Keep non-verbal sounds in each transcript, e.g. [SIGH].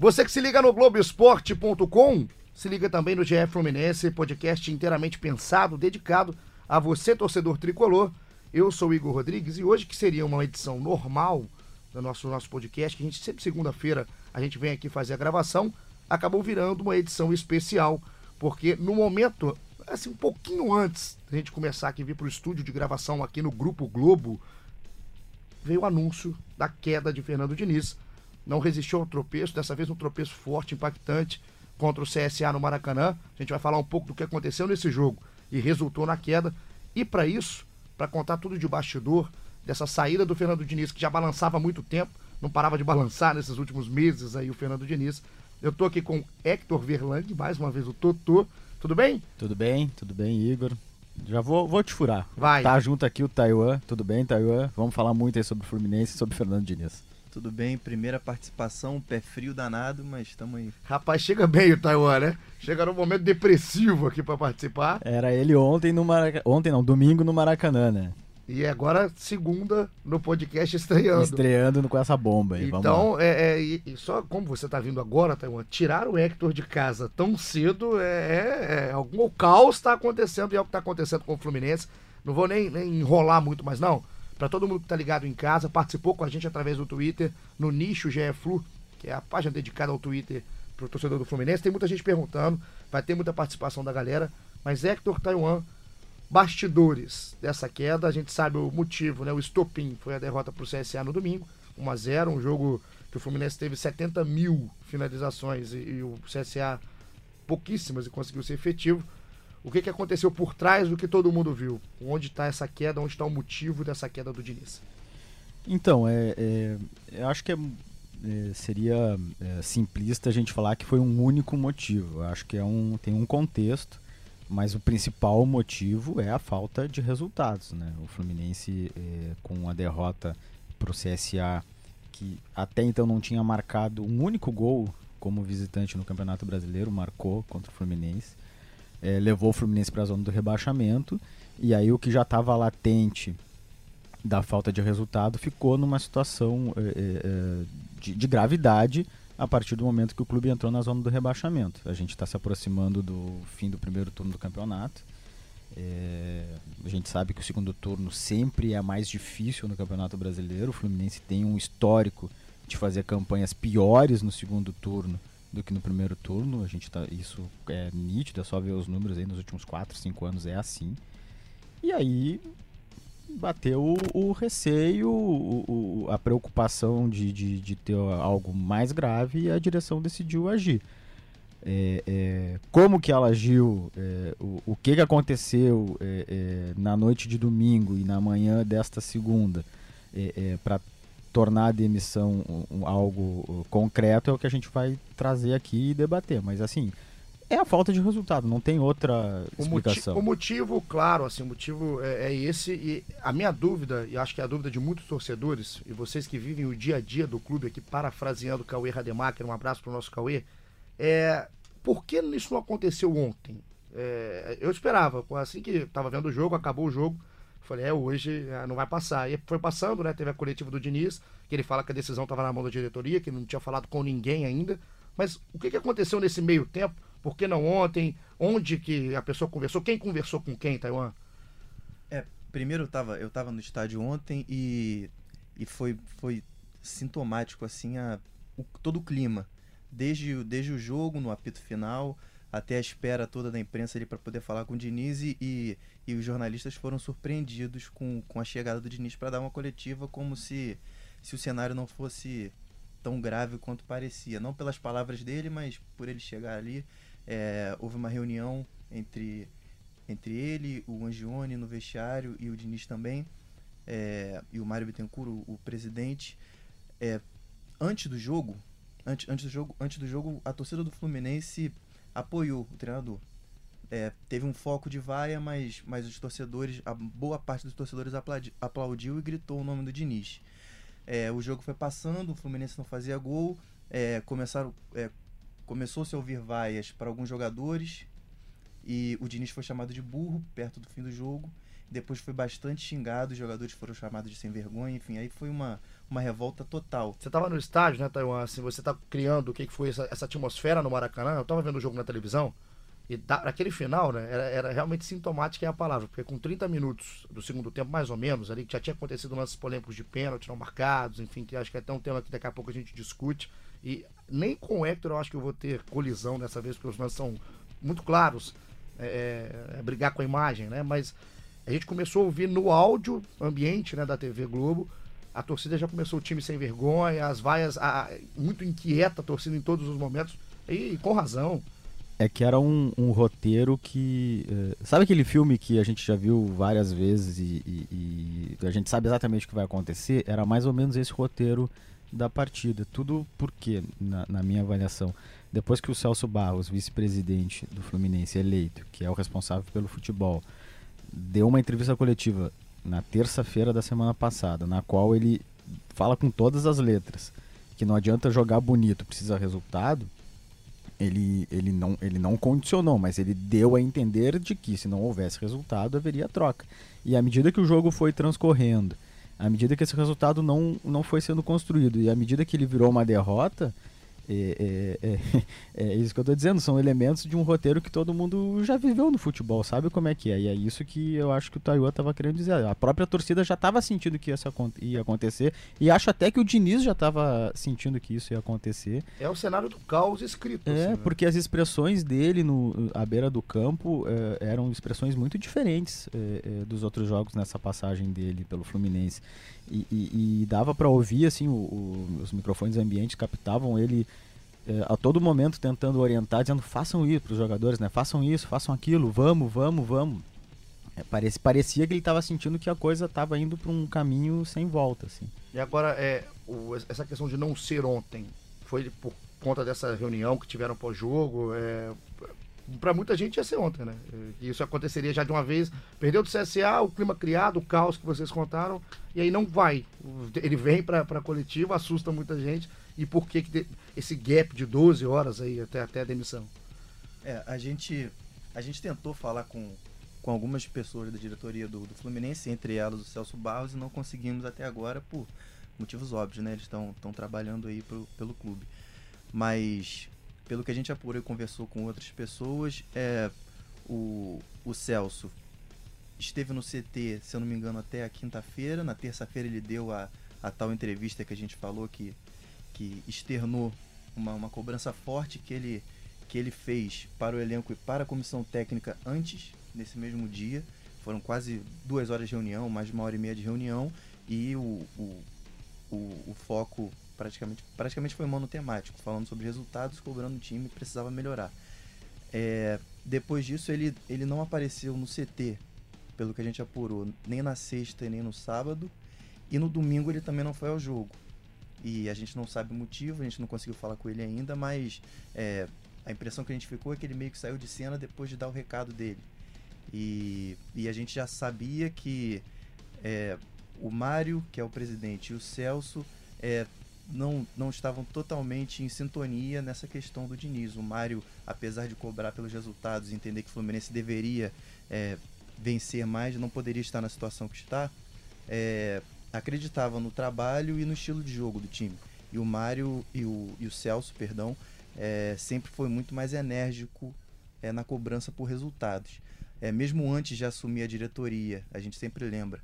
Você que se liga no Globoesporte.com, se liga também no GF Fluminense, podcast inteiramente pensado, dedicado a você, torcedor tricolor. Eu sou o Igor Rodrigues e hoje, que seria uma edição normal do nosso, nosso podcast, que a gente sempre segunda-feira a gente vem aqui fazer a gravação, acabou virando uma edição especial, porque no momento, assim, um pouquinho antes da gente começar aqui, vir para o estúdio de gravação aqui no Grupo Globo, veio o anúncio da queda de Fernando Diniz não resistiu ao tropeço, dessa vez um tropeço forte, impactante contra o CSA no Maracanã. A gente vai falar um pouco do que aconteceu nesse jogo e resultou na queda. E para isso, para contar tudo de bastidor, dessa saída do Fernando Diniz, que já balançava há muito tempo, não parava de balançar nesses últimos meses aí o Fernando Diniz. Eu tô aqui com Hector Verlang, mais uma vez o Totô. Tudo bem? Tudo bem, tudo bem, Igor. Já vou, vou te furar. Vai. Tá junto aqui o Taiwan. Tudo bem, Taiwan? Vamos falar muito aí sobre o Fluminense e sobre o Fernando Diniz. Tudo bem, primeira participação, pé frio danado, mas estamos aí. Rapaz, chega bem o Taiwan, né? Chega num momento depressivo aqui para participar. Era ele ontem no Maracanã. Ontem não, domingo no Maracanã, né? E agora, segunda, no podcast estreando. Estreando com essa bomba aí. Então, é, é e, e só como você está vindo agora, Taiwan, tirar o Hector de casa tão cedo é, é, é algum caos está acontecendo e é o que está acontecendo com o Fluminense. Não vou nem, nem enrolar muito mais, não para todo mundo que está ligado em casa, participou com a gente através do Twitter, no nicho GFlu, que é a página dedicada ao Twitter para o torcedor do Fluminense. Tem muita gente perguntando, vai ter muita participação da galera. Mas Hector Taiwan, bastidores dessa queda, a gente sabe o motivo, né? O estopim foi a derrota para o CSA no domingo, 1 a 0 um jogo que o Fluminense teve 70 mil finalizações e, e o CSA pouquíssimas e conseguiu ser efetivo o que, que aconteceu por trás do que todo mundo viu? Onde está essa queda? Onde está o motivo dessa queda do Diniz? Então, é, é eu acho que é, é, seria é, simplista a gente falar que foi um único motivo. Eu acho que é um, tem um contexto, mas o principal motivo é a falta de resultados. Né? O Fluminense, é, com a derrota para o CSA, que até então não tinha marcado um único gol como visitante no Campeonato Brasileiro, marcou contra o Fluminense é, levou o Fluminense para a zona do rebaixamento. E aí o que já estava latente da falta de resultado ficou numa situação é, é, é, de, de, gravidade a partir do momento que o clube entrou na zona do rebaixamento. A gente está se aproximando do fim do primeiro turno do campeonato. É, a gente sabe que o segundo turno sempre é mais difícil no Campeonato Brasileiro. O Fluminense tem um histórico de fazer campanhas piores no segundo turno do que no primeiro turno. A gente tá, isso é nítido, é só ver os números aí nos últimos 4, 5 anos é assim. E aí bateu o, o receio, o, o, a preocupação de, de, de, ter algo mais grave e a direção decidiu agir. É, é, como que ela agiu, é, o, que, que aconteceu é, é, na noite de domingo e na manhã desta segunda é, para tornar a demissão um, um, algo uh, concreto é o que a gente vai trazer aqui e debater. Mas assim, é a falta de resultado, não tem outra o explicação. O motivo, claro, assim, o motivo é, é, esse. E a minha dúvida, e acho que é a dúvida de muitos torcedores, e vocês que vivem o dia a dia do clube aqui, parafraseando o Cauê Rademacher, um abraço para o nosso Cauê, é por que isso não aconteceu ontem? É, eu esperava, assim que estava vendo o jogo, acabou o jogo, Falei, é, hoje é, não vai passar. E foi passando, né? Teve a coletiva do Diniz, que ele fala que a decisão estava na mão da diretoria, que não tinha falado com ninguém ainda. Mas o que, que aconteceu nesse meio tempo? Por que não ontem? Onde que a pessoa conversou? Quem conversou com quem, Taiwan? É, primeiro eu tava, eu tava no estádio ontem e, e foi, foi sintomático, assim, a, o, todo o clima. Desde, desde o jogo, no apito final, até a espera toda da imprensa ali para poder falar com o Diniz e, e, e, os jornalistas foram surpreendidos com, com a chegada do Diniz para dar uma coletiva como se, se o cenário não fosse tão grave quanto parecia. Não pelas palavras dele, mas por ele chegar ali. É, houve uma reunião entre, entre ele, o Angione no vestiário e o Diniz também, é, e o Mário Bittencourt, o, o presidente. É, antes do jogo, antes, antes, do jogo, antes do jogo, a torcida do Fluminense apoiou o treinador. É, teve um foco de vaia, mas, mas os torcedores, a boa parte dos torcedores aplaudiu e gritou o nome do Diniz. É, o jogo foi passando, o Fluminense não fazia gol, é, começaram, é, começou-se a ouvir vaias para alguns jogadores e o Diniz foi chamado de burro perto do fim do jogo. Depois foi bastante xingado, os jogadores foram chamados de sem vergonha, enfim, aí foi uma, uma revolta total. Você estava no estádio, né, Taiwan? Assim, você está criando o que foi essa, essa, atmosfera no Maracanã. Eu estava vendo o jogo na televisão e da, aquele final, né, era, era realmente sintomática é a palavra, porque com 30 minutos do segundo tempo, mais ou menos, ali, que já tinha acontecido lances polêmicos de pênalti, não marcados, enfim, que acho que é até um tema que daqui a pouco a gente discute. E nem com o Hector eu acho que eu vou ter colisão dessa vez, porque os lances são muito claros. É, é, é brigar com a imagem, né? Mas a gente começou a ouvir no áudio ambiente né, da TV Globo a torcida já começou o time sem vergonha, as vaias a, muito inquieta a torcida em todos os momentos, e, e com razão. É que era um, um roteiro que. Uh, sabe aquele filme que a gente já viu várias vezes e, e, e, a gente sabe exatamente o que vai acontecer? Era mais ou menos esse roteiro da partida. Tudo porque, na, na minha avaliação, depois que o Celso Barros, vice-presidente do Fluminense eleito, que é o responsável pelo futebol, deu uma entrevista coletiva na terça-feira da semana passada, na qual ele fala com todas as letras que não adianta jogar bonito, precisa resultado. Ele, ele, não, ele não condicionou, mas ele deu a entender de que se não houvesse resultado, haveria troca. E à medida que o jogo foi transcorrendo, à medida que esse resultado não, não foi sendo construído, e à medida que ele virou uma derrota, é, é, é, [LAUGHS] é, isso que eu estou dizendo, são elementos de um roteiro que todo mundo já viveu no futebol, sabe como é que é. E é isso que eu acho que o Taiwan estava querendo dizer. A própria torcida já estava sentindo que isso ia acontecer, e acho até que o Diniz já estava sentindo que isso ia acontecer. É o cenário do caos escrito. É, assim, né? porque as expressões dele no, à beira do campo é, eram expressões muito diferentes é, dos outros jogos nessa passagem dele pelo Fluminense. E, e, dava para ouvir, assim, o, o, os microfones ambientes captavam ele é, a todo momento tentando orientar, dizendo façam isso para os jogadores, né? Façam isso, façam aquilo, vamos, vamos, vamos. É, parece, parecia que ele estava sentindo que a coisa estava indo para um caminho sem volta, assim. E agora, é, o, essa questão de não ser ontem, foi por conta dessa reunião que tiveram pós-jogo, é, para muita gente ia ser ontem, né? Isso aconteceria já de uma vez. Perdeu do CSA, o clima criado, o caos que vocês contaram, e aí não vai. Ele vem para a coletiva, assusta muita gente. E por que, que esse gap de 12 horas aí até, até a demissão? É, a gente, a gente tentou falar com, com algumas pessoas da diretoria do, do Fluminense, entre elas o Celso Barros, e não conseguimos até agora por motivos óbvios, né? Eles estão trabalhando aí pro, pelo clube. Mas pelo que a gente apurou e conversou com outras pessoas, é, o, o Celso esteve no CT, se eu não me engano, até a quinta-feira. Na terça-feira ele deu a, a tal entrevista que a gente falou que, que externou uma, uma cobrança forte que ele, que ele fez para o elenco e para a comissão técnica antes, nesse mesmo dia. Foram quase duas horas de reunião, mais de uma hora e meia de reunião, e o, o, o, o foco praticamente, praticamente foi monotemático, falando sobre resultados, cobrando o time precisava melhorar. É, depois disso, ele, ele não apareceu no CT, pelo que a gente apurou, nem na sexta e nem no sábado. E no domingo ele também não foi ao jogo. E a gente não sabe o motivo, a gente não conseguiu falar com ele ainda, mas é, a impressão que a gente ficou é que ele meio que saiu de cena depois de dar o recado dele. E, e a gente já sabia que é, o Mário, que é o presidente, e o Celso é, não, não estavam totalmente em sintonia nessa questão do Diniz. O Mário, apesar de cobrar pelos resultados entender que o Fluminense deveria é, vencer mais, não poderia estar na situação que está, é, acreditava no trabalho e no estilo de jogo do time. E o Mário e o, e o Celso, perdão, é, sempre foi muito mais enérgico é, na cobrança por resultados. É, mesmo antes de assumir a diretoria, a gente sempre lembra,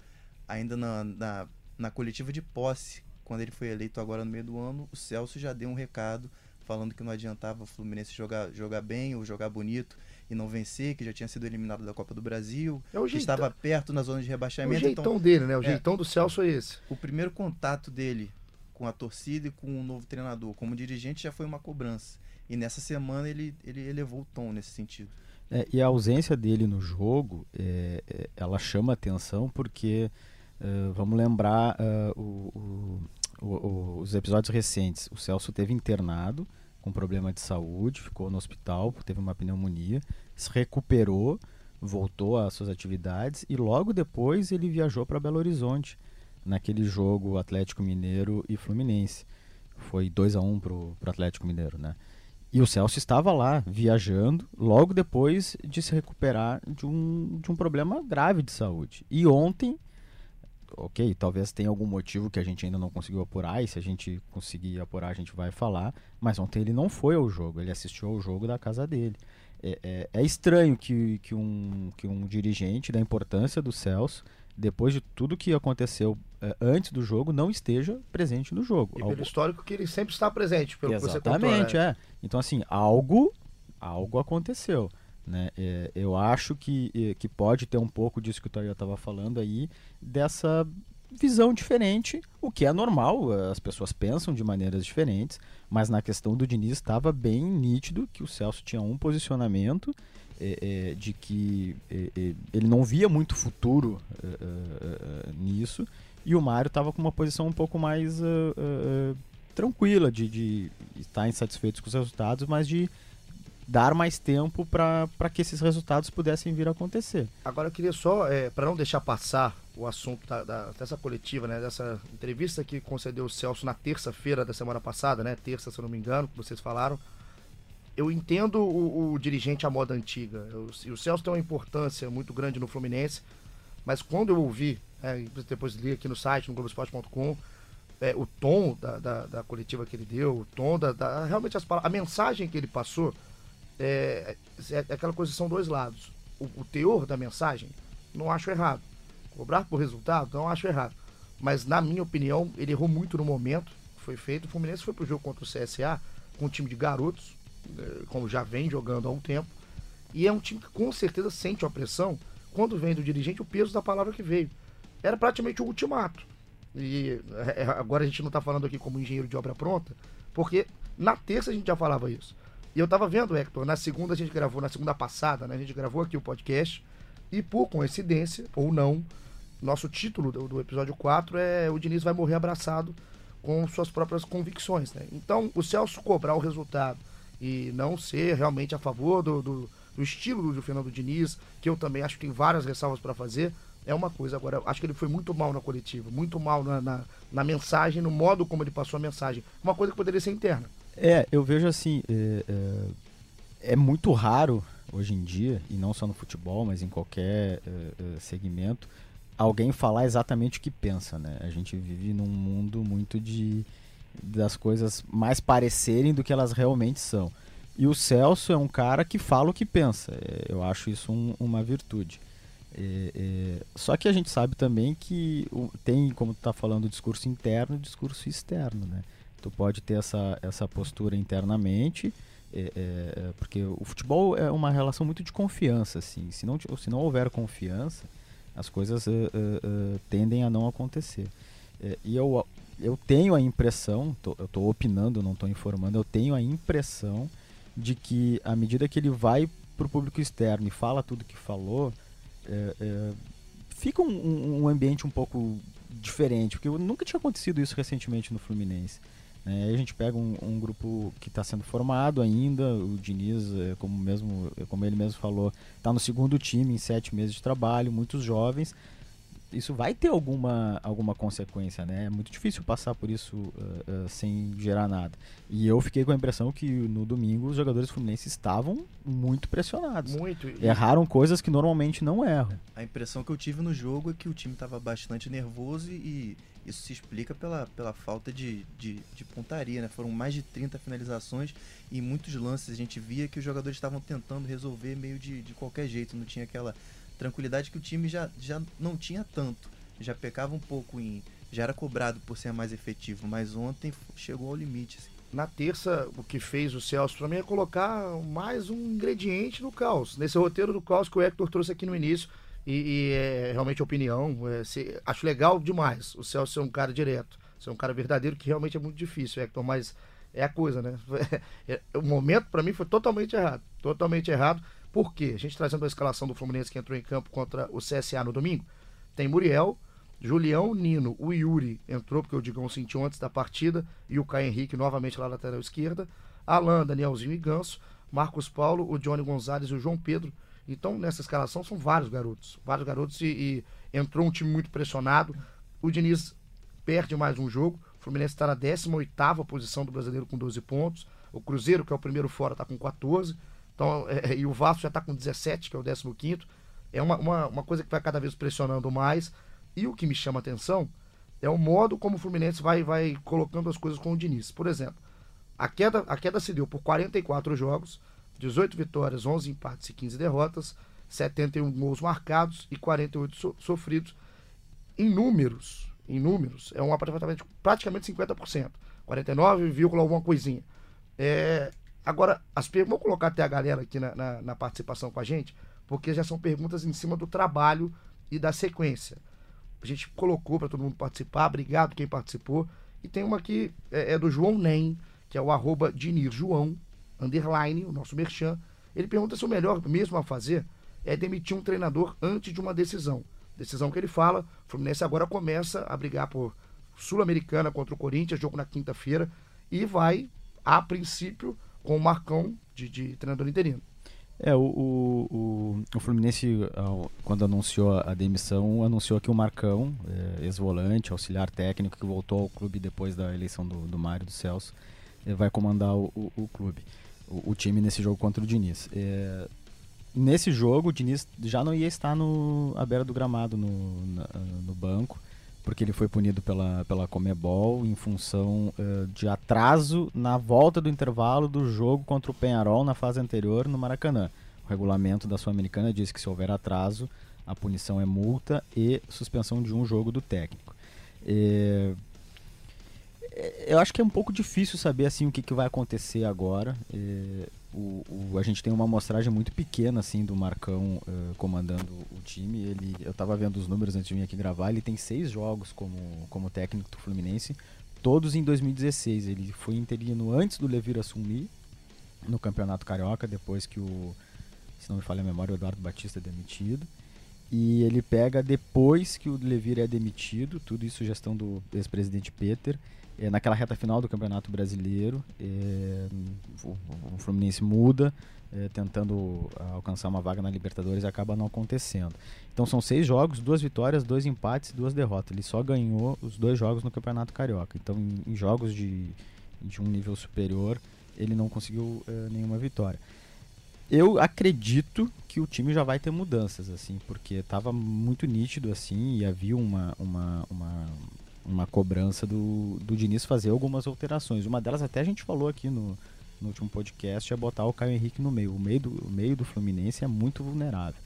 ainda na, na, na coletiva de posse quando ele foi eleito agora no meio do ano, o Celso já deu um recado falando que não adiantava o Fluminense jogar, jogar bem ou jogar bonito e não vencer, que já tinha sido eliminado da Copa do Brasil, é que jeitão, estava perto na zona de rebaixamento. É o jeitão então, dele, né? O é, jeitão do Celso é esse. O primeiro contato dele com a torcida e com o um novo treinador como dirigente já foi uma cobrança. E nessa semana ele, ele elevou o tom nesse sentido. É, e a ausência dele no jogo, é, é ela chama atenção porque uh, vamos lembrar uh, o, o, o, os episódios recentes, o Celso teve internado com problema de saúde, ficou no hospital, teve uma pneumonia, se recuperou, voltou às suas atividades e logo depois ele viajou para Belo Horizonte naquele jogo Atlético Mineiro e Fluminense. Foi 2 a 1 um pro, pro Atlético Mineiro, né? E o Celso estava lá, viajando, logo depois de se recuperar de um, de um problema grave de saúde. E ontem ok, talvez tenha algum motivo que a gente ainda não conseguiu apurar, e se a gente conseguir apurar, a gente vai falar. Mas ontem ele não foi ao jogo, ele assistiu ao jogo da casa dele. É, é, é estranho que, que, um, que um dirigente da importância do Celso, depois de tudo que aconteceu é, antes do jogo, não esteja presente no jogo. E pelo histórico que ele sempre está presente, pelo Exatamente, que você contou, né? é. Então, assim, algo, algo aconteceu. Né? É, eu acho que, é, que pode ter um pouco disso que o Toya estava falando aí, dessa visão diferente, o que é normal, as pessoas pensam de maneiras diferentes, mas na questão do Diniz estava bem nítido que o Celso tinha um posicionamento é, é, de que é, é ele não via muito futuro é, é, nisso, e o Mário estava com uma posição um pouco mais tranquila, de, de estar insatisfeito com os resultados, mas de dar mais tempo para que esses resultados pudessem vir a acontecer. Agora eu queria só, é, para não deixar passar o assunto da, da, dessa coletiva, né, dessa entrevista que concedeu o Celso na terça-feira da semana passada, né, terça se eu não me engano, que vocês falaram, eu entendo o, o dirigente à moda antiga, eu, o Celso tem uma importância muito grande no Fluminense, mas quando eu ouvi, é, depois li aqui no site, no Globoesporte.com, é, o tom da, da, da, coletiva que ele deu, o tom da, da realmente as palavras, a mensagem que ele passou, é, é, é aquela coisa são dois lados. O, o, teor da mensagem, não acho errado. Cobrar por resultado, não acho errado. Mas, na minha opinião, ele errou muito no momento que foi feito. O Fluminense foi pro jogo contra o CSA com um time de garotos, é, como já vem jogando há um tempo. E é um time que com certeza sente uma pressão quando vem do dirigente o peso da palavra que veio. Era praticamente um ultimato. E é, agora a gente não está falando aqui como engenheiro de obra pronta, porque na terça a gente já falava isso. E eu tava vendo, Hector, na segunda a gente gravou, na segunda passada, né? A gente gravou aqui o podcast. E por coincidência, ou não, nosso título do, do episódio 4 é O Diniz vai morrer abraçado com suas próprias convicções, né? Então, o Celso cobrar o resultado e não ser realmente a favor do, do, do estilo do Fernando Diniz, que eu também acho que tem várias ressalvas para fazer, é uma coisa. Agora, acho que ele foi muito mal na coletiva, muito mal na, na, na, mensagem, no modo como ele passou a mensagem. Uma coisa que poderia ser interna. É, eu vejo assim, é, é, é, muito raro hoje em dia, e não só no futebol, mas em qualquer é, é, segmento, alguém falar exatamente o que pensa, né? A gente vive num mundo muito de das coisas mais parecerem do que elas realmente são. E o Celso é um cara que fala o que pensa. É, eu acho isso um, uma virtude. É, é, só que a gente sabe também que tem, como tu está falando, o discurso interno e o discurso externo, né? Tu pode ter essa, essa postura internamente, é, é, porque o futebol é uma relação muito de confiança, assim. Se não, se não houver confiança, as coisas uh, uh, tendem a não acontecer. e eu, eu tenho a impressão, tô, eu estou opinando, não estou informando, eu tenho a impressão de que à medida que ele vai para o público externo e fala tudo que falou, fica um, um ambiente um pouco diferente, porque nunca tinha acontecido isso recentemente no Fluminense. Né? Aí a gente pega um, um grupo que está sendo formado ainda, o Diniz, é, como, mesmo, é, como ele mesmo falou, está no segundo time em sete meses de trabalho, muitos jovens. Isso vai ter alguma, alguma consequência, né? É muito difícil passar por isso uh, uh, sem gerar nada. E eu fiquei com a impressão que no domingo os jogadores fluminenses estavam muito pressionados. Muito. Erraram coisas que normalmente não erram. A impressão que eu tive no jogo é que o time estava bastante nervoso e, isso se explica pela, pela falta de, de, de, pontaria, né? Foram mais de 30 finalizações e muitos lances a gente via que os jogadores estavam tentando resolver meio de, de qualquer jeito, não tinha aquela tranquilidade que o time já, já não tinha tanto. Já pecava um pouco em. Já era cobrado por ser mais efetivo, mas ontem chegou ao limite. Assim. Na terça, o que fez o Celso para mim é colocar mais um ingrediente no caos. Nesse roteiro do caos que o Hector trouxe aqui no início e, e é realmente opinião. É, se, acho legal demais o Celso ser um cara direto, ser um cara verdadeiro, que realmente é muito difícil, Hector, mas é a coisa, né? [LAUGHS] É, o momento para mim foi totalmente errado. Totalmente errado. Por quê? A gente trazendo a escalação do Fluminense que entrou em campo contra o CSA no domingo. Tem Muriel, Julião, Nino, o Yuri entrou porque o Digão sentiu antes da partida e o Caio Henrique novamente lá na lateral esquerda. Alan, Danielzinho e Ganso, Marcos Paulo, o Johnny Gonzalez e o João Pedro então, nessa escalação são vários garotos. Vários garotos e, e entrou um time muito pressionado. O Diniz perde mais um jogo. O Fluminense está na 18 posição do brasileiro com 12 pontos. O Cruzeiro, que é o primeiro fora, está com 14. Então, é, é, e o Vasco já está com 17, que é o 15. É uma, uma, uma coisa que vai cada vez pressionando mais. E o que me chama a atenção é o modo como o Fluminense vai, vai colocando as coisas com o Diniz. Por exemplo, a queda, a queda se deu por 44 jogos, 18 vitórias, 11 empates e 15 derrotas, 71 gols marcados e 48 so, sofridos. Em números, em números, é um aproveitamento de praticamente 50%. 49, alguma coisinha. É, agora, as vou colocar até a galera aqui na, na, na participação com a gente, porque já são perguntas em cima do trabalho e da sequência. A gente colocou para todo mundo participar, obrigado quem participou. E tem uma aqui, é, é do João Nem, que é o arroba Dinir João, underline, o nosso merchan. Ele pergunta se o melhor mesmo a fazer é demitir um treinador antes de uma decisão. Decisão que ele fala, o Fluminense agora começa a brigar por Sul-Americana contra o Corinthians, jogo na quinta-feira, e vai, a princípio, com o Marcão de, de treinador interino. É, o, o, o, o, Fluminense, quando anunciou a demissão, anunciou que o Marcão, é, ex-volante, auxiliar técnico, que voltou ao clube depois da eleição do, do Mário do Celso, é, vai comandar o, o, clube, o, time nesse jogo contra o Diniz. É, nesse jogo, o Diniz já não ia estar no, à beira do gramado no, na, no banco, porque ele foi punido pela, pela Comebol em função uh, de atraso na volta do intervalo do jogo contra o Penharol na fase anterior no Maracanã. O regulamento da Sul-Americana diz que se houver atraso, a punição é multa e suspensão de um jogo do técnico. É, eu acho que é um pouco difícil saber assim o que, que vai acontecer agora. É, o, o, a gente tem uma amostragem muito pequena assim do Marcão uh, comandando o time. Ele, eu estava vendo os números antes de vir aqui gravar. Ele tem seis jogos como, como técnico do Fluminense, todos em 2016. Ele foi interino antes do Levir assumir no Campeonato Carioca, depois que o, se não me falha a memória, o Eduardo Batista é demitido. E ele pega depois que o Levir é demitido, tudo isso gestão do ex-presidente Peter é, naquela reta final do Campeonato Brasileiro, é, o, o, Fluminense muda, é, tentando alcançar uma vaga na Libertadores e acaba não acontecendo. Então são seis jogos, duas vitórias, dois empates, duas derrotas. Ele só ganhou os dois jogos no Campeonato Carioca. Então em, em jogos de, de um nível superior, ele não conseguiu é, nenhuma vitória. Eu acredito que o time já vai ter mudanças, assim, porque estava muito nítido, assim, e havia uma, uma, uma uma cobrança do, do Diniz fazer algumas alterações. Uma delas até a gente falou aqui no, no último podcast, é botar o Caio Henrique no meio. O meio do, o meio do Fluminense é muito vulnerável.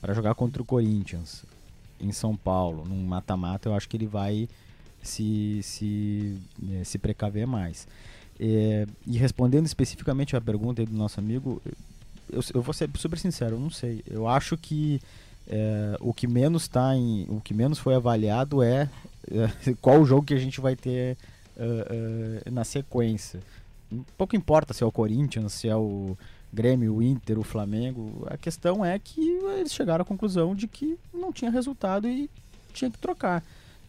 Para jogar contra o Corinthians em São Paulo, num mata-mata, eu acho que ele vai se, se, é, se precaver mais. É, e respondendo especificamente a pergunta do nosso amigo, eu, eu vou ser super sincero, eu não sei. Eu acho que é, o que menos tá em, o que menos foi avaliado é [LAUGHS] qual o jogo que a gente vai ter uh, uh, na sequência. Pouco importa se é o Corinthians, se é o Grêmio, o Inter, o Flamengo. A questão é que eles chegaram à conclusão de que não tinha resultado e tinha que trocar.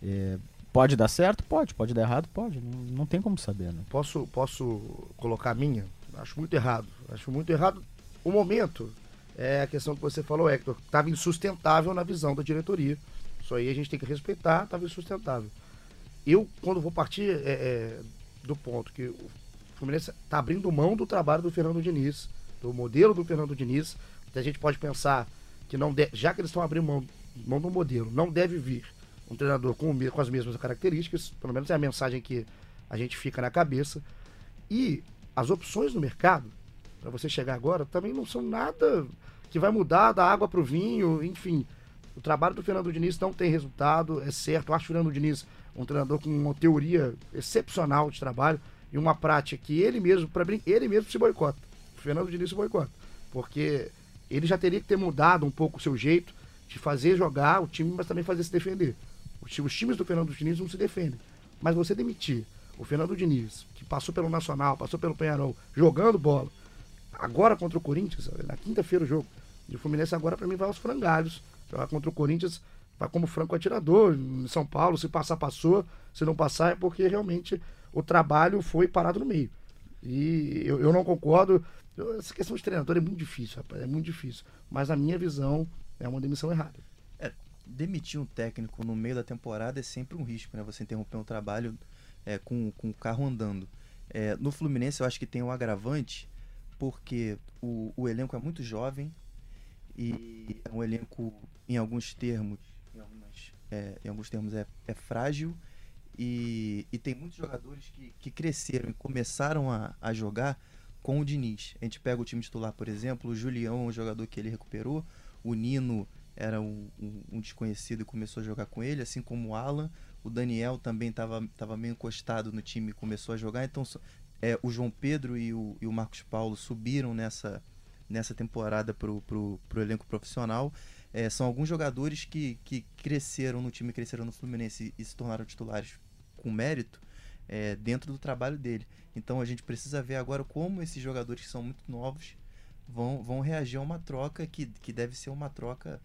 É, pode dar certo? Pode. Pode dar errado? Pode. Não, não tem como saber. Né? Posso, posso colocar a minha? Acho muito errado. Acho muito errado o momento. É a questão que você falou, Hector. Estava insustentável na visão da diretoria. Isso aí a gente tem que respeitar, estava insustentável. Eu, quando vou partir é, é, do ponto que o Fluminense está abrindo mão do trabalho do Fernando Diniz, do modelo do Fernando Diniz, a gente pode pensar que não já que eles estão abrindo mão, mão do modelo, não deve vir um treinador com, com as mesmas características, pelo menos é a mensagem que a gente fica na cabeça. E as opções no mercado, para você chegar agora, também não são nada que vai mudar da água para o vinho, enfim. O trabalho do Fernando Diniz não tem resultado, é certo. Eu acho o Fernando Diniz um treinador com uma teoria excepcional de trabalho e uma prática que ele mesmo, para ele mesmo se boicota. O Fernando Diniz se boicota. Porque ele já teria que ter mudado um pouco o seu jeito de fazer jogar o time, mas também fazer se defender. Os times do Fernando Diniz não se defendem. Mas você demitir o Fernando Diniz, que passou pelo Nacional, passou pelo Penharol, jogando bola, agora contra o Corinthians, na quinta-feira o jogo, e o Fluminense agora para mim vai aos frangalhos Jogar contra o Corinthians vai como franco atirador em São Paulo. Se passar, passou. Se não passar, é porque realmente o trabalho foi parado no meio. E eu, eu não concordo. Essa questão de treinador é muito difícil, rapaz. É muito difícil. Mas a minha visão é uma demissão errada. É, demitir um técnico no meio da temporada é sempre um risco, né? Você interromper um trabalho é, com, com o carro andando. É, no Fluminense eu acho que tem um agravante, porque o, o elenco é muito jovem, e é um elenco, em alguns termos, em algumas é, em alguns termos, é, é frágil e, e, tem muitos jogadores que, que cresceram e começaram a, a jogar com o Diniz. A gente pega o time titular, por exemplo, o Julião, um jogador que ele recuperou, o Nino era um, um, um, desconhecido e começou a jogar com ele, assim como o Alan. O Daniel também estava tava meio encostado no time e começou a jogar. Então, é, o João Pedro e o, e o Marcos Paulo subiram nessa, nessa temporada para o elenco profissional. É, são alguns jogadores que, que cresceram no time, cresceram no Fluminense e, e se tornaram titulares com mérito é, dentro do trabalho dele. Então a gente precisa ver agora como esses jogadores que são muito novos vão, vão reagir a uma troca que, que deve ser uma troca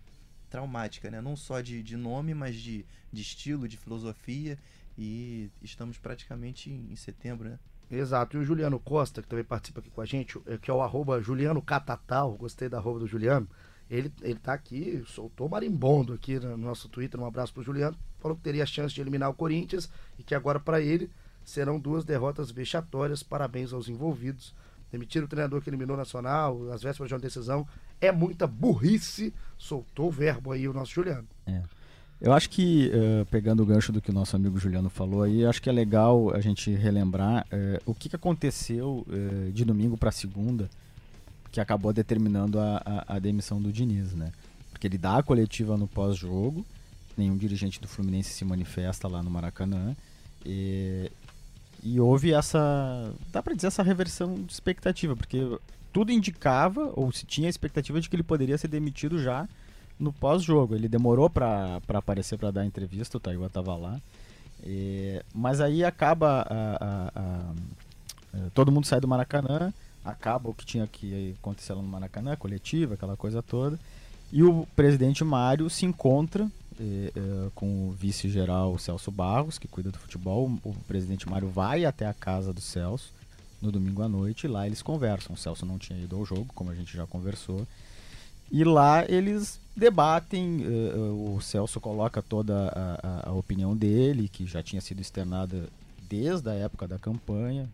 traumática, né? não só de, de nome, mas de, de estilo, de filosofia. E estamos praticamente em, em setembro, né? Exato. E o Juliano Costa, que também participa aqui com a gente, é, que é o arroba Juliano Catatal, gostei da arroba do Juliano. Ele, ele tá aqui, soltou marimbondo aqui no nosso Twitter. Um abraço pro Juliano. Falou que teria a chance de eliminar o Corinthians e que agora para ele serão duas derrotas vexatórias. Parabéns aos envolvidos. Demitir o treinador que eliminou o Nacional, às vésperas de uma decisão, é muita burrice. Soltou o verbo aí o nosso Juliano. É. Eu acho que, uh, pegando o gancho do que o nosso amigo Juliano falou aí, acho que é legal a gente relembrar uh, o que, que aconteceu uh, de domingo para segunda que acabou determinando a, a, a, demissão do Diniz, né? Porque ele dá a coletiva no pós-jogo, nenhum dirigente do Fluminense se manifesta lá no Maracanã, e, e houve essa, dá para dizer, essa reversão de expectativa, porque tudo indicava, ou se tinha a expectativa de que ele poderia ser demitido já no pós-jogo. Ele demorou para aparecer para dar entrevista, o Taiwa estava lá. E, mas aí acaba a, a, a, todo mundo sai do Maracanã, acaba o que tinha que acontecer lá no Maracanã, coletiva, aquela coisa toda. E o presidente Mário se encontra eh, eh, com o vice-geral Celso Barros, que cuida do futebol. O presidente Mário vai até a casa do Celso no domingo à noite e lá eles conversam. O Celso não tinha ido ao jogo, como a gente já conversou. E lá eles debatem, uh, o Celso coloca toda a, a, a, opinião dele, que já tinha sido externada desde a época da campanha,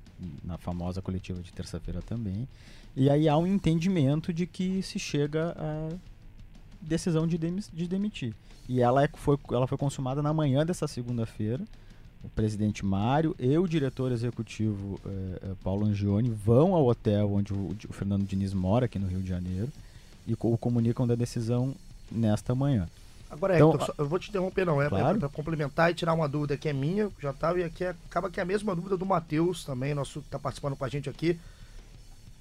na famosa coletiva de terça-feira também. E aí há um entendimento de que se chega a decisão de, de demitir. E ela, é, foi, ela foi consumada na manhã dessa segunda-feira. O presidente Mário e o diretor executivo eh, Paulo Angione vão ao hotel onde o, o Fernando Diniz mora, aqui no Rio de Janeiro e o comunicam da decisão nesta manhã. Agora, então, Hector, eu vou te interromper, não. É claro. para complementar e tirar uma dúvida que é minha, já estava, e aqui é, acaba que é a mesma dúvida do Matheus também, nosso que está participando com a gente aqui.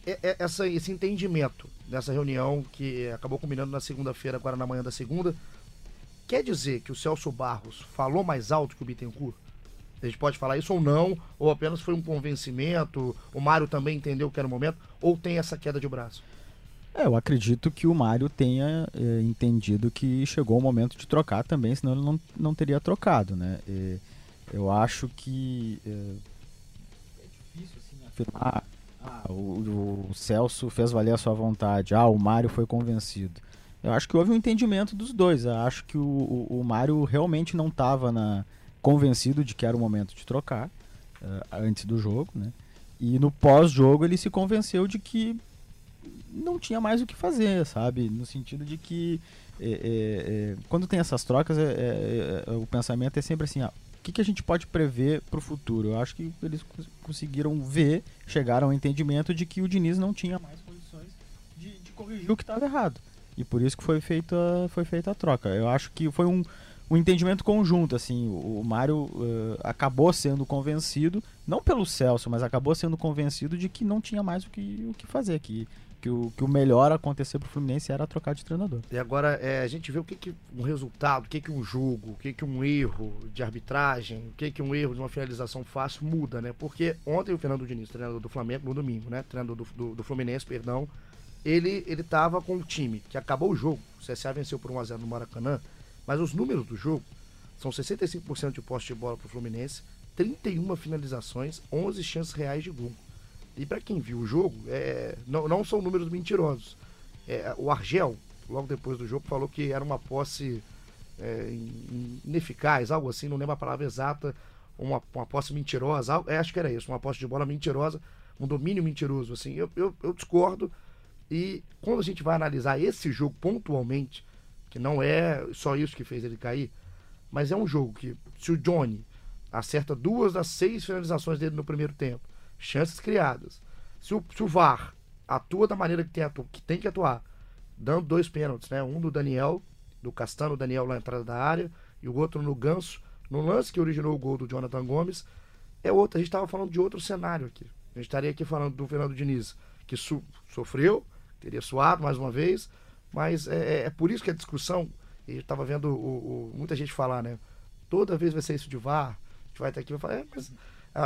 É, é, essa, esse entendimento dessa reunião que acabou combinando na segunda-feira, agora na manhã da segunda, quer dizer que o Celso Barros falou mais alto que o Bittencourt? A gente pode falar isso ou não, ou apenas foi um convencimento, o Mário também entendeu que era o momento, ou tem essa queda de braço? É, eu acredito que o Mário tenha é, entendido que chegou o momento de trocar também, senão ele não, não teria trocado, né? E eu acho que é, é difícil assim, afirmar ah, o, o, Celso fez valer a sua vontade, ah, o Mário foi convencido. Eu acho que houve um entendimento dos dois. Eu acho que o, o, o Mário realmente não estava convencido de que era o momento de trocar uh, antes do jogo, né? E no pós-jogo ele se convenceu de que não tinha mais o que fazer, sabe? No sentido de que é, é, é, quando tem essas trocas, é, é, o pensamento é sempre assim: ah, o que, que a gente pode prever para o futuro? Eu acho que eles conseguiram ver, chegaram ao entendimento de que o Diniz não tinha mais condições de, de corrigir o que estava errado. E por isso que foi feita, foi feita a troca. Eu acho que foi um, um entendimento conjunto, assim, o, o Mário uh, acabou sendo convencido, não pelo Celso, mas acabou sendo convencido de que não tinha mais o que, o que fazer, que que o, que o melhor acontecer pro Fluminense era trocar de treinador. E agora é, a gente vê o que, que um resultado, o que, que um jogo, o que, que um erro de arbitragem, o que, que um erro de uma finalização fácil muda, né? Porque ontem o Fernando Diniz, treinador do Flamengo, no domingo, né? Treinador do, do, do Fluminense, perdão, ele, ele com o time que acabou o jogo. O CSA venceu por 1x0 no Maracanã, mas os números do jogo são 65% de poste de bola pro Fluminense, 31 finalizações, 11 chances reais de gol. E para quem viu o jogo, é, não, não são números mentirosos. É, o Argel, logo depois do jogo, falou que era uma posse é, ineficaz, algo assim, não lembro a palavra exata, uma, uma posse mentirosa, algo, é, acho que era isso, uma posse de bola mentirosa, um domínio mentiroso. Assim, eu, eu, eu discordo. E quando a gente vai analisar esse jogo pontualmente, que não é só isso que fez ele cair, Mas é um jogo que, se o Johnny acerta duas das seis finalizações dele no primeiro tempo, chances criadas, se o, se o VAR atua da maneira que tem, atu, que tem que atuar, dando dois pênaltis, né? Um do Daniel, do Castano Daniel na entrada da área, e o outro no Ganso, no lance que originou o gol do Jonathan Gomes, é outro. A gente estava falando de outro cenário aqui. A gente estaria aqui falando do Fernando Diniz, que so, sofreu, teria suado mais uma vez, mas é, é, é por isso que a discussão, e estava vendo o, o, muita gente falar, né? Toda vez vai ser isso de VAR, a gente vai estar aqui e vai falar, é, mas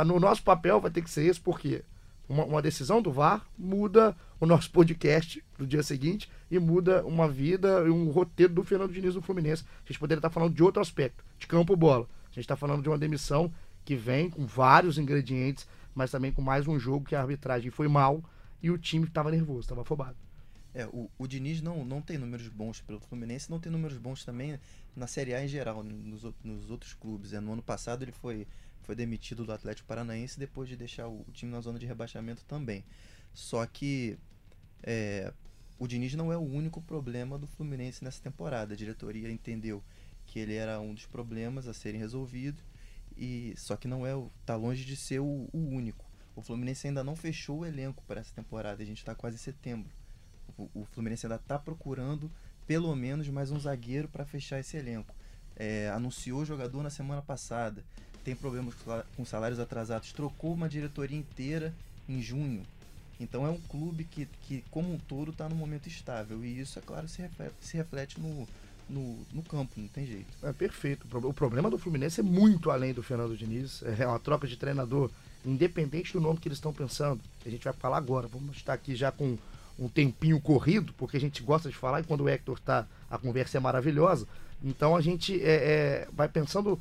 no nosso papel vai ter que ser isso, porque uma, uma, decisão do VAR muda o nosso podcast do dia seguinte e muda uma vida e um roteiro do Fernando Diniz no Fluminense. A gente poderia estar falando de outro aspecto, de campo-bola. A gente está falando de uma demissão que vem com vários ingredientes, mas também com mais um jogo que a arbitragem foi mal e o time estava nervoso, estava afobado. É, o, o Diniz não, não tem números bons pelo Fluminense, não tem números bons também na Série A em geral, nos, nos outros clubes. É, no ano passado ele foi, foi demitido do Atlético Paranaense depois de deixar o, time na zona de rebaixamento também. Só que é, o Diniz não é o único problema do Fluminense nessa temporada. A diretoria entendeu que ele era um dos problemas a serem resolvidos, e só que não é tá longe de ser o, o único. O Fluminense ainda não fechou o elenco para essa temporada, a gente está quase em setembro. O, o Fluminense ainda está procurando pelo menos mais um zagueiro para fechar esse elenco. É, anunciou o jogador na semana passada, tem problemas com salários atrasados, trocou uma diretoria inteira em junho. Então é um clube que, que como um todo, está no momento estável. E isso, é claro, se reflete, se reflete no, no, no campo, não tem jeito. É perfeito. O problema do Fluminense é muito além do Fernando Diniz. É uma troca de treinador, independente do nome que eles estão pensando. A gente vai falar agora. Vamos estar aqui já com um tempinho corrido, porque a gente gosta de falar e quando o Hector está, a conversa é maravilhosa. Então a gente é, é, vai pensando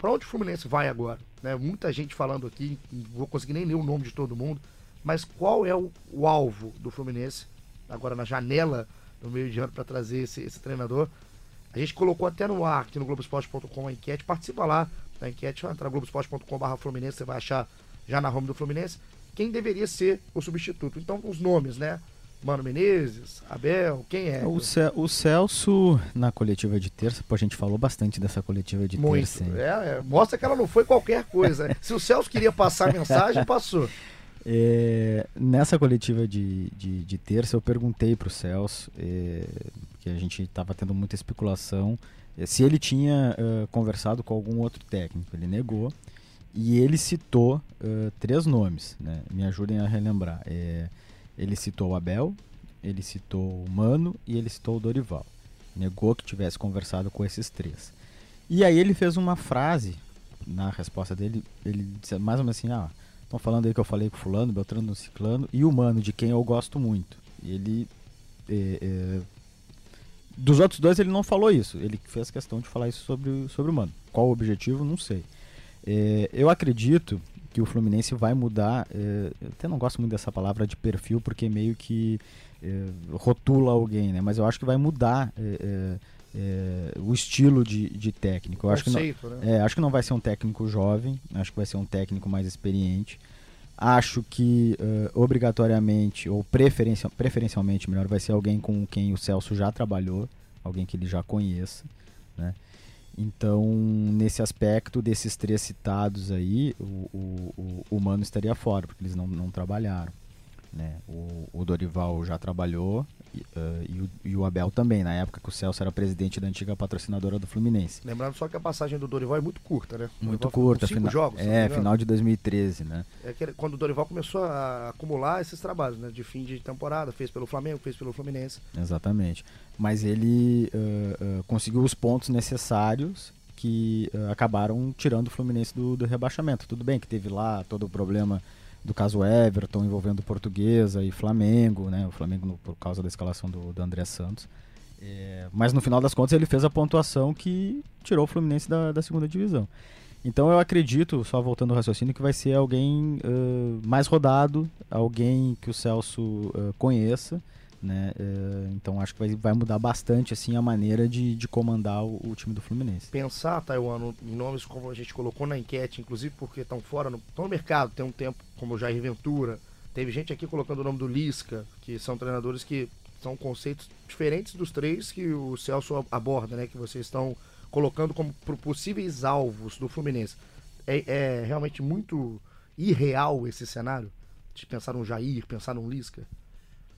para onde o Fluminense vai agora. Né? Muita gente falando aqui, não vou conseguir nem ler o nome de todo mundo, mas qual é o, o alvo do Fluminense agora na janela no meio de ano para trazer esse, esse, treinador? A gente colocou até no ar aqui no Globoesporte.com a enquete, participa lá da enquete, vai entrar no Globoesporte.com.br Fluminense, você vai achar já na home do Fluminense quem deveria ser o substituto. Então, os nomes, né? Mano Menezes, Abel, quem é? O, o Celso, na coletiva de terça, pô, a gente falou bastante dessa coletiva de Muito. terça. É, é, mostra que ela não foi qualquer coisa. Se o Celso queria passar a mensagem, passou. [LAUGHS] É, nessa coletiva de, de, de, terça, eu perguntei para o Celso, é, que a gente estava tendo muita especulação, é, se ele tinha uh, conversado com algum outro técnico. Ele negou. E ele citou uh, três nomes, né? me ajudem a relembrar. É, ele citou o Abel, ele citou o Mano e ele citou o Dorival. Negou que tivesse conversado com esses três. E aí ele fez uma frase na resposta dele, ele disse mais ou menos assim, ah, estão falando aí que eu falei com fulano, Beltrano, Ciclano, e o Mano, de quem eu gosto muito. E ele... É, é, dos outros dois ele não falou isso, ele fez questão de falar isso sobre, sobre o Mano. Qual o objetivo, não sei. É, eu acredito que o Fluminense vai mudar. É, eu até não gosto muito dessa palavra de perfil, porque meio que é, rotula alguém, né? Mas eu acho que vai mudar é, é, é o estilo de, de técnico. Eu acho que, não, né? acho que não vai ser um técnico jovem, acho que vai ser um técnico mais experiente. Acho que uh, obrigatoriamente, ou preferencial, preferencialmente melhor, vai ser alguém com quem o Celso já trabalhou, alguém que ele já conheça. Né? Então, nesse aspecto desses três citados aí, o, o, o Mano estaria fora, porque eles não, não trabalharam. Né? O, o Dorival já trabalhou uh, e, o, e, o, Abel também, na época que o Celso era presidente da antiga patrocinadora do Fluminense. Lembrando só que a passagem do Dorival é muito curta, né? Muito curta, cinco fina jogos. É, final de 2013, né? É que quando o Dorival começou a acumular esses trabalhos, né? De fim de temporada, fez pelo Flamengo, fez pelo Fluminense. Exatamente. Mas ele uh, uh, conseguiu os pontos necessários que acabaram tirando o Fluminense do, do rebaixamento. Tudo bem que teve lá todo o problema do caso Everton envolvendo Portuguesa e Flamengo, né? O Flamengo no, por causa da escalação do, do André Santos. É, mas no final das contas ele fez a pontuação que tirou o Fluminense da, da segunda divisão. Então eu acredito, só voltando ao raciocínio, que vai ser alguém uh, mais rodado, alguém que o Celso uh, conheça né? É, então acho que vai, vai mudar bastante assim a maneira de, de comandar o, o time do Fluminense. Pensar, Taiwan, em nomes como a gente colocou na enquete, inclusive porque estão fora, no, estão no mercado, tem um tempo, como o Jair Ventura, teve gente aqui colocando o nome do Lisca, que são treinadores que são conceitos diferentes dos três que o Celso aborda, né? Que vocês estão colocando como possíveis alvos do Fluminense. É, é realmente muito irreal esse cenário? De pensar num Jair, pensar num Lisca?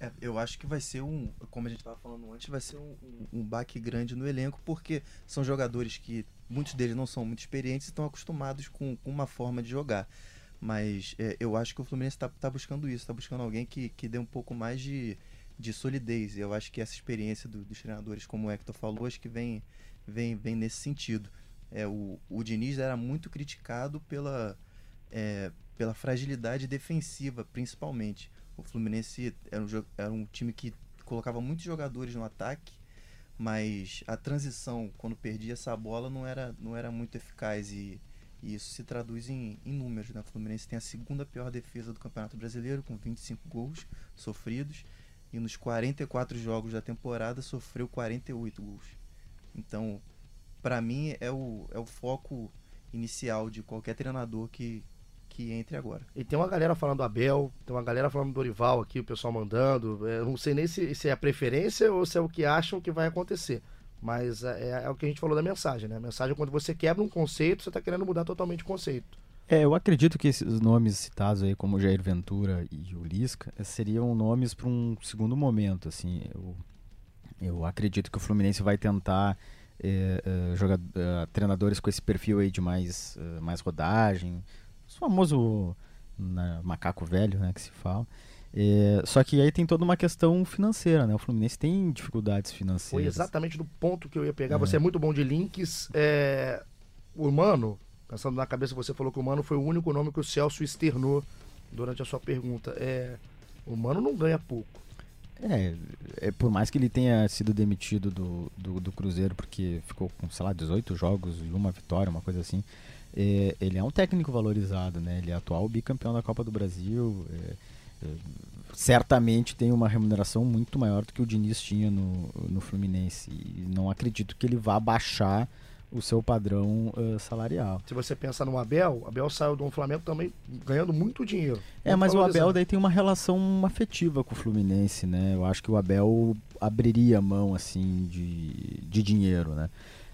É, eu acho que vai ser um, como a gente estava falando antes, vai ser um, um, um, baque grande no elenco, porque são jogadores que muitos deles não são muito experientes e estão acostumados com, com, uma forma de jogar. Mas é, eu acho que o Fluminense está tá buscando isso, está buscando alguém que, que dê um pouco mais de, de solidez. Eu acho que essa experiência do, dos treinadores, como o Hector falou, acho que vem, vem, vem nesse sentido. É, o, o Diniz era muito criticado pela, é, pela fragilidade defensiva, principalmente. O Fluminense era um, era um time que colocava muitos jogadores no ataque, mas a transição, quando perdia essa bola, não era, não era muito eficaz e, e isso se traduz em, em números. Né? O Fluminense tem a segunda pior defesa do Campeonato Brasileiro, com 25 gols sofridos, e nos 44 jogos da temporada sofreu 48 gols. Então, para mim, é o, é o foco inicial de qualquer treinador que, que entre agora. E tem uma galera falando do Abel, tem uma galera falando do Dorival aqui, o pessoal mandando. Eu não sei nem se, se é a preferência ou se é o que acham que vai acontecer. Mas é, é, é o que a gente falou da mensagem, né? A mensagem é quando você quebra um conceito, você está querendo mudar totalmente o conceito. É, eu acredito que esses nomes citados aí, como Jair Ventura e o Lisca, seriam nomes para um segundo momento, assim. Eu, eu acredito que o Fluminense vai tentar é, é, jogar, é, treinadores com esse perfil aí de mais, mais rodagem, o famoso né, macaco velho, né, que se fala. É, só que aí tem toda uma questão financeira, né? O Fluminense tem dificuldades financeiras. Foi exatamente do ponto que eu ia pegar. É. Você é muito bom de links. É, o Mano, pensando na cabeça, você falou que o Mano foi o único nome que o Celso externou durante a sua pergunta. É, o Mano não ganha pouco. É, é, por mais que ele tenha sido demitido do, do, do Cruzeiro porque ficou com, sei lá, 18 jogos e uma vitória, uma coisa assim é, ele é um técnico valorizado, né? Ele é atual bicampeão da Copa do Brasil. É, certamente tem uma remuneração muito maior do que o Diniz tinha no, no Fluminense. E não acredito que ele vá baixar o seu padrão uh, salarial. Se você pensar no Abel, Abel saiu do Flamengo também ganhando muito dinheiro. É, mas o Abel daí tem uma relação afetiva com o Fluminense, né? Eu acho que o Abel abriria mão assim de, de dinheiro, né?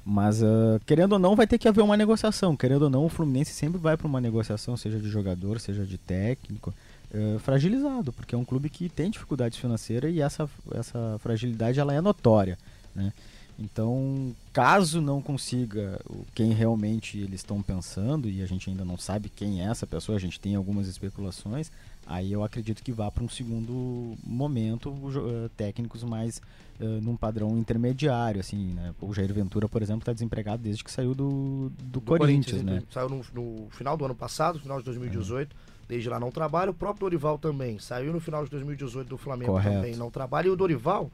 Mas, uh, querendo ou não, vai ter que haver uma negociação. Querendo ou não, o Fluminense sempre vai para uma negociação, seja de jogador, seja de técnico, uh, fragilizado, porque é um clube que tem dificuldades financeiras e essa, essa fragilidade ela é notória. Né? Então, caso não consiga quem realmente eles estão pensando, e a gente ainda não sabe quem é essa pessoa, a gente tem algumas especulações, aí eu acredito que vá para um segundo momento uh, técnicos mais uh, num padrão intermediário, assim, né? O Jair Ventura, por exemplo, está desempregado desde que saiu do, do, do Corinthians, Corinthians, né? Saiu no, no, final do ano passado, final de 2018. É. Desde lá não trabalha. O próprio Dorival também saiu no final de 2018 do Flamengo Correto. também não trabalha. E o Dorival,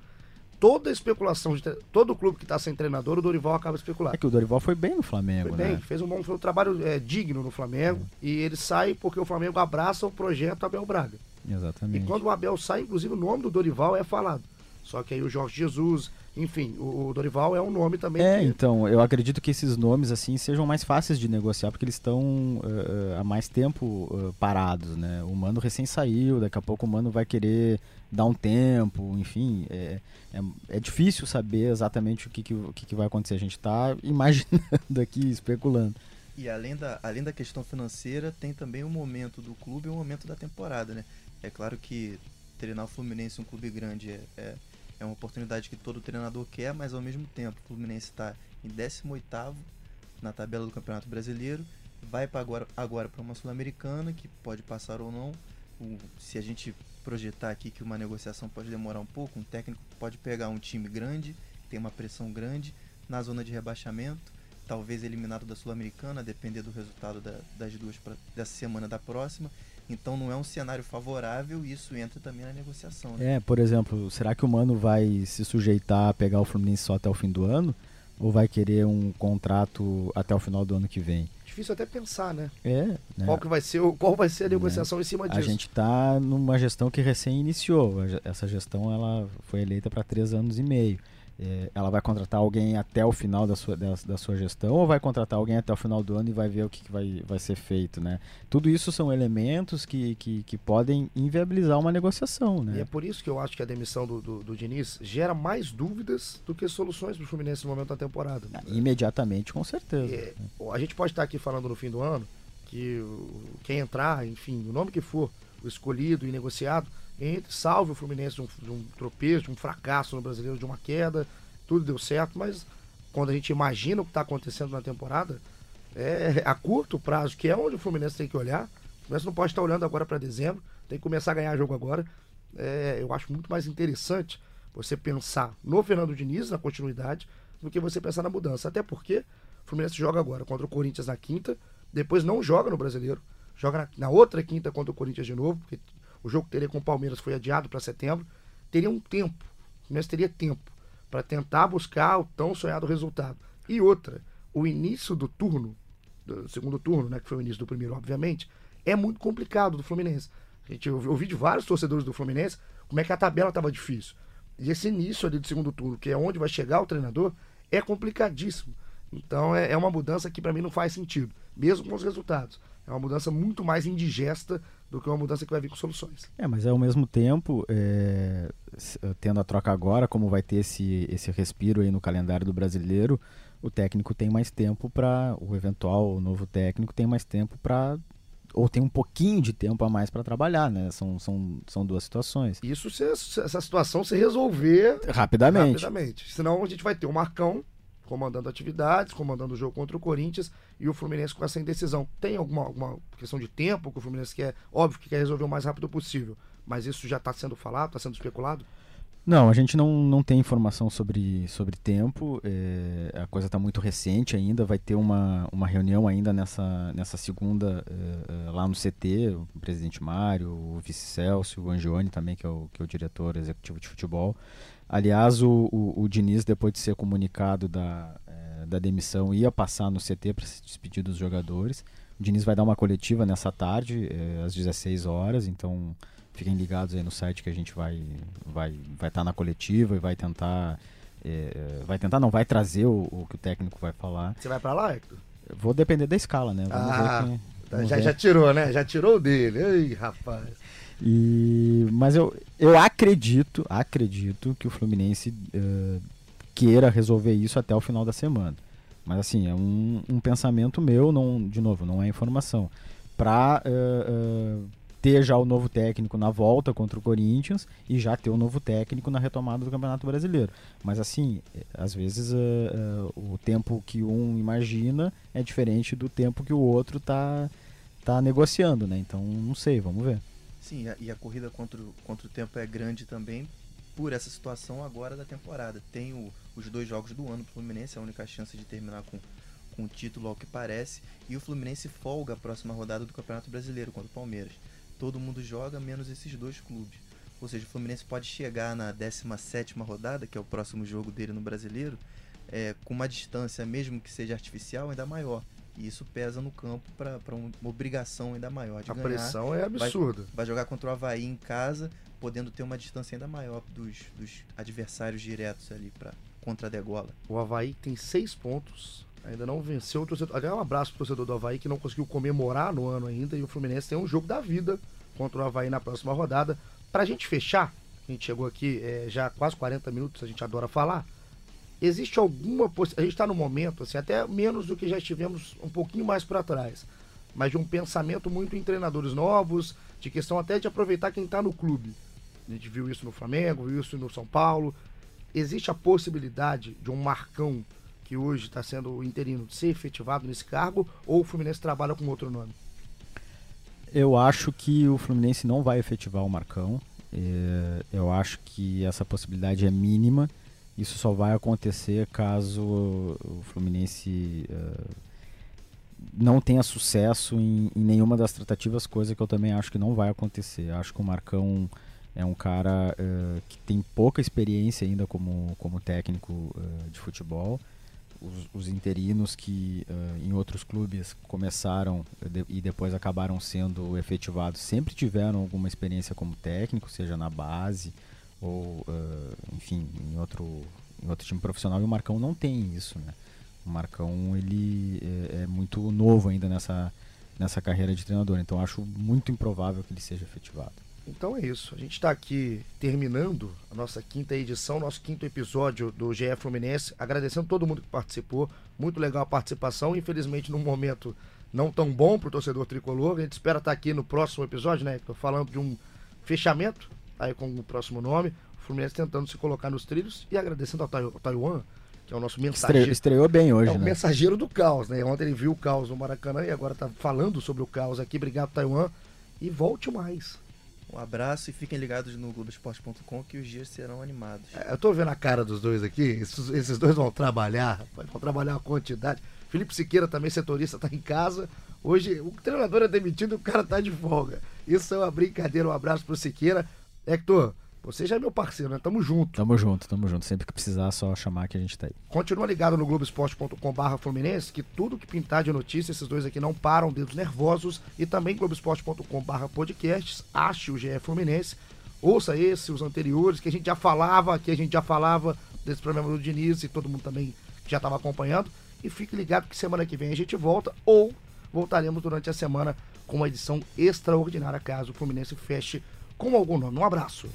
toda especulação, de, todo clube que está sem treinador, o Dorival acaba especulando. É que o Dorival foi bem no Flamengo, foi né? Bem, fez um bom um trabalho é, digno no Flamengo é. e ele sai porque o Flamengo abraça o projeto Abel Braga. Exatamente. E quando o Abel sai, inclusive o nome do Dorival é falado. Só que aí o Jorge Jesus, enfim, o, o Dorival é um nome também. É, que... então, eu acredito que esses nomes assim sejam mais fáceis de negociar, porque eles estão uh, há mais tempo uh, parados, né? O Mano recém saiu, daqui a pouco o Mano vai querer dar um tempo, enfim, é, é, é difícil saber exatamente o que, que, o que, que vai acontecer. A gente está [LAUGHS] imaginando aqui, especulando. E além da, além da questão financeira, tem também o momento do clube e o momento da temporada, né? É claro que treinar o Fluminense, um clube grande, é, é é uma oportunidade que todo treinador quer, mas ao mesmo tempo o Fluminense está em 18 na tabela do Campeonato Brasileiro, vai para agora, agora para uma Sul-Americana, que pode passar ou não. O, se a gente projetar aqui que uma negociação pode demorar um pouco, um técnico pode pegar um time grande, tem uma pressão grande, na zona de rebaixamento, talvez eliminado da Sul-Americana, depender do resultado da, das duas pra, dessa semana da próxima, então não é um cenário favorável e isso entra também na negociação. Né? É, por exemplo, será que o Mano vai se sujeitar a pegar o Fluminense só até o fim do ano? Ou vai querer um contrato até o final do ano que vem? Difícil até pensar, né? É. Né? Qual, que vai ser, qual vai ser a negociação é. em cima disso? A gente está numa gestão que recém iniciou. Essa gestão ela foi eleita para três anos e meio. É, ela vai contratar alguém até o final da sua, da, da, sua gestão ou vai contratar alguém até o final do ano e vai ver o que, que vai, vai ser feito, né? Tudo isso são elementos que, que, que, podem inviabilizar uma negociação, né? E é por isso que eu acho que a demissão do, do, do Diniz gera mais dúvidas do que soluções para o Fluminense no momento da temporada. Ah, imediatamente, com certeza. É, a gente pode estar aqui falando no fim do ano que quem entrar, enfim, o nome que for, o escolhido e negociado, entre, salve o Fluminense de um, de um tropeço, de um fracasso no brasileiro, de uma queda, tudo deu certo, mas quando a gente imagina o que está acontecendo na temporada, é a curto prazo, que é onde o Fluminense tem que olhar. O Fluminense não pode estar olhando agora para dezembro, tem que começar a ganhar jogo agora. É, eu acho muito mais interessante você pensar no Fernando Diniz, na continuidade, do que você pensar na mudança. Até porque o Fluminense joga agora contra o Corinthians na quinta, depois não joga no brasileiro, joga na, na outra quinta contra o Corinthians de novo, porque o jogo que teria com o Palmeiras foi adiado para setembro, teria um tempo. O teria tempo para tentar buscar o tão sonhado resultado. E outra, o início do turno, do segundo turno, né, que foi o início do primeiro, obviamente, é muito complicado do Fluminense. A gente ouvi de vários torcedores do Fluminense como é que a tabela estava difícil. E esse início ali do segundo turno, que é onde vai chegar o treinador, é complicadíssimo. Então é, é uma mudança que para mim não faz sentido, mesmo com os resultados. É uma mudança muito mais indigesta do que uma mudança que vai vir com soluções. É, mas ao mesmo tempo, é, tendo a troca agora, como vai ter esse, esse respiro aí no calendário do brasileiro, o técnico tem mais tempo para o eventual novo técnico tem mais tempo para ou tem um pouquinho de tempo a mais para trabalhar, né? São, são, são duas situações. Isso se essa situação se resolver rapidamente. rapidamente. Senão a gente vai ter o Marcão comandando atividades, comandando o jogo contra o Corinthians e o Fluminense com essa indecisão. Tem alguma, alguma questão de tempo que o Fluminense quer? Óbvio que quer resolver o mais rápido possível, mas isso já está sendo falado, está sendo especulado? Não, a gente não, não tem informação sobre, sobre tempo, é, a coisa está muito recente ainda, vai ter uma, uma reunião ainda nessa, nessa segunda é, lá no CT, o presidente Mário, o vice Celso, o Angione também, que é o, que é o diretor executivo de futebol, Aliás, o, o, o Diniz, depois de ser comunicado da, é, da demissão, ia passar no CT para se despedir dos jogadores. O Diniz vai dar uma coletiva nessa tarde, é, às 16 horas, então fiquem ligados aí no site que a gente vai vai vai estar tá na coletiva e vai tentar é, vai tentar não vai trazer o, o, que o técnico vai falar. Você vai para lá, Hector? Vou depender da escala, né? Vamos ah, ver quem, já, já tirou, né? Já tirou dele. Ei, rapaz. E, mas eu, eu acredito, acredito que o Fluminense uh, queira resolver isso até o final da semana. Mas assim, é um, um pensamento meu, não, de novo, não é informação. Para uh, eh, uh, eh, ter já o novo técnico na volta contra o Corinthians e já ter o novo técnico na retomada do Campeonato Brasileiro. Mas assim, às vezes o tempo que um imagina é diferente do tempo que o outro está tá negociando, né? Então não sei, vamos ver. Sim, e a corrida contra o, contra o tempo é grande também por essa situação agora da temporada. Tem o, os dois jogos do ano do Fluminense, é a única chance de terminar com, com o título, ao que parece. E o Fluminense folga a próxima rodada do Campeonato Brasileiro contra o Palmeiras. Todo mundo joga, menos esses dois clubes. Ou seja, o Fluminense pode chegar na 17 rodada, que é o próximo jogo dele no Brasileiro, é, com uma distância, mesmo que seja artificial, ainda maior. E isso pesa no campo para uma obrigação ainda maior de a ganhar. A pressão é absurda. Vai, vai, jogar contra o Havaí em casa, podendo ter uma distância ainda maior dos, dos adversários diretos ali para contra a degola. O Havaí tem seis pontos, ainda não venceu o torcedor. Aliás, um abraço pro torcedor do Havaí que não conseguiu comemorar no ano ainda. E o Fluminense tem um jogo da vida contra o Havaí na próxima rodada. Pra gente fechar, a gente chegou aqui é, já quase 40 minutos, a gente adora falar existe alguma possibilidade, a gente está no momento, assim, até menos do que já estivemos um pouquinho mais para trás, mas de um pensamento muito em treinadores novos, de questão até de aproveitar quem está no clube. A gente viu isso no Flamengo, viu isso no São Paulo. Existe a possibilidade de um Marcão, que hoje está sendo interino, ser efetivado nesse cargo, ou o Fluminense trabalha com outro nome? Eu acho que o Fluminense não vai efetivar o Marcão. É, eu acho que essa possibilidade é mínima. Isso só vai acontecer caso o Fluminense uh, não tenha sucesso em, em, nenhuma das tratativas, coisa que eu também acho que não vai acontecer. Acho que o Marcão é um cara uh, que tem pouca experiência ainda como, como técnico uh, de futebol. Os, os interinos que em outros clubes começaram e depois acabaram sendo efetivados sempre tiveram alguma experiência como técnico, seja na base ou uh, enfim em outro em outro time profissional e o Marcão não tem isso, né? O Marcão ele é, é muito novo ainda nessa, nessa carreira de treinador, então acho muito improvável que ele seja efetivado. Então é isso. A gente está aqui terminando a nossa quinta edição, nosso quinto episódio do GE Fluminense. Agradecendo todo mundo que participou. Muito legal a participação. Infelizmente, num momento não tão bom para o torcedor tricolor. A gente espera estar tá aqui no próximo episódio, né? Estou falando de um fechamento, aí com o próximo nome. O Fluminense tentando se colocar nos trilhos e agradecendo ao Taiwan, que é o nosso mensageiro. Estreou, estreou bem hoje, é o né? mensageiro do caos, né? Ontem ele viu o caos no Maracanã e agora está falando sobre o caos aqui. Obrigado, Taiwan. E volte mais. Um abraço e fiquem ligados no Globoesporte.com que os dias serão animados. É, eu tô vendo a cara dos dois aqui, esses, esses dois vão trabalhar, vão trabalhar a quantidade. Felipe Siqueira, também setorista, tá em casa. Hoje o treinador é demitido e o cara tá de folga. Isso é uma brincadeira, um abraço pro Siqueira. Hector, você já é meu parceiro, né? Tamo junto. Tamo junto, tamo junto. Sempre que precisar, só chamar que a gente tá aí. Continua ligado no Globoesporte.com.br Fluminense, que tudo que pintar de notícia, esses dois aqui não param, dedos nervosos. E também Globoesporte.com.br podcasts. Ache o GE Fluminense. Ouça esse, os anteriores, que a gente já falava, que a gente já falava desse programa do Diniz e todo mundo também já estava acompanhando. E fique ligado que semana que vem a gente volta ou voltaremos durante a semana com uma edição extraordinária caso o Fluminense feche com algum nome. Um abraço.